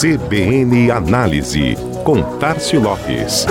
CBN Análise, com Tarcio Lopes.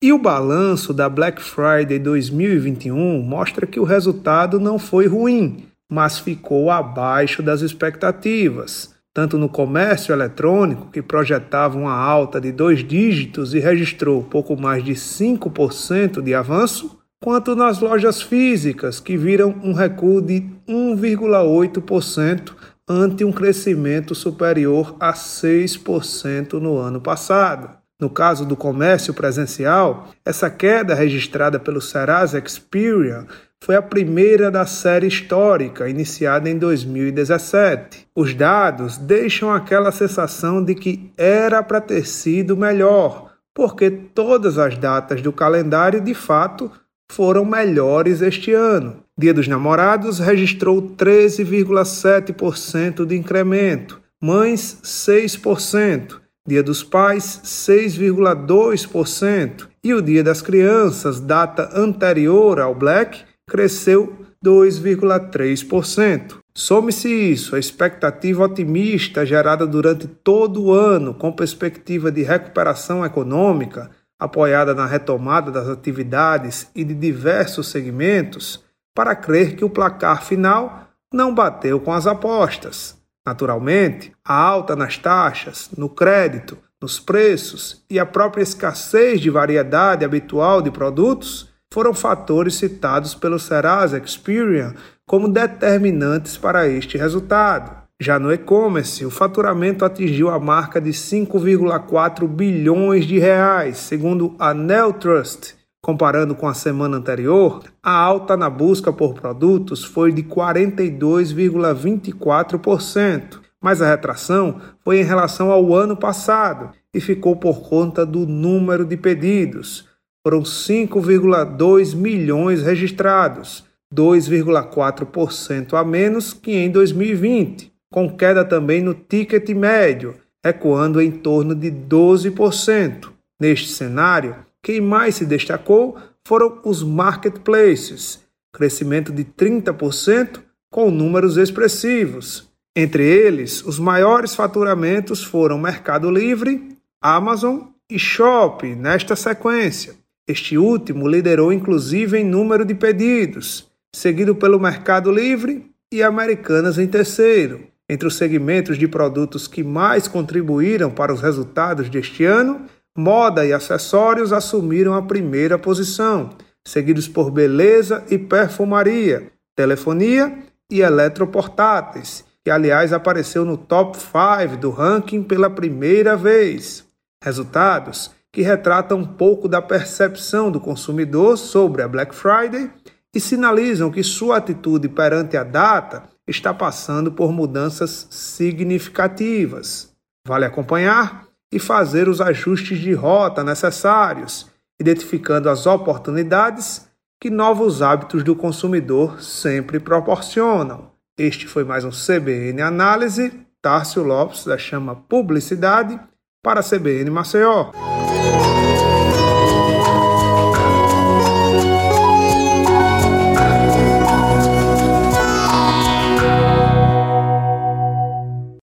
E o balanço da Black Friday 2021 mostra que o resultado não foi ruim, mas ficou abaixo das expectativas tanto no comércio eletrônico, que projetava uma alta de dois dígitos e registrou pouco mais de 5% de avanço, quanto nas lojas físicas, que viram um recuo de 1,8% ante um crescimento superior a 6% no ano passado. No caso do comércio presencial, essa queda registrada pelo Serasa Experian foi a primeira da série histórica, iniciada em 2017. Os dados deixam aquela sensação de que era para ter sido melhor, porque todas as datas do calendário de fato foram melhores este ano. Dia dos Namorados registrou 13,7% de incremento, Mães 6%, Dia dos Pais 6,2% e o Dia das Crianças, data anterior ao Black, cresceu 2,3%. Some-se isso a expectativa otimista gerada durante todo o ano, com perspectiva de recuperação econômica, apoiada na retomada das atividades e de diversos segmentos, para crer que o placar final não bateu com as apostas. Naturalmente, a alta nas taxas, no crédito, nos preços e a própria escassez de variedade habitual de produtos foram fatores citados pelo Serasa Experian como determinantes para este resultado. Já no e-commerce, o faturamento atingiu a marca de 5,4 bilhões de reais, segundo a Neltrust. Comparando com a semana anterior, a alta na busca por produtos foi de 42,24%, mas a retração foi em relação ao ano passado e ficou por conta do número de pedidos foram 5,2 milhões registrados, 2,4% a menos que em 2020, com queda também no ticket médio, recuando em torno de 12%. Neste cenário, quem mais se destacou foram os marketplaces, crescimento de 30% com números expressivos. Entre eles, os maiores faturamentos foram Mercado Livre, Amazon e Shop nesta sequência. Este último liderou inclusive em número de pedidos, seguido pelo Mercado Livre e Americanas em terceiro. Entre os segmentos de produtos que mais contribuíram para os resultados deste ano, moda e acessórios assumiram a primeira posição, seguidos por beleza e perfumaria, telefonia e eletroportáteis, que aliás apareceu no top 5 do ranking pela primeira vez. Resultados que retrata um pouco da percepção do consumidor sobre a Black Friday e sinalizam que sua atitude perante a data está passando por mudanças significativas. Vale acompanhar e fazer os ajustes de rota necessários, identificando as oportunidades que novos hábitos do consumidor sempre proporcionam. Este foi mais um CBN Análise. Tárcio Lopes da Chama Publicidade para a CBN Maceió.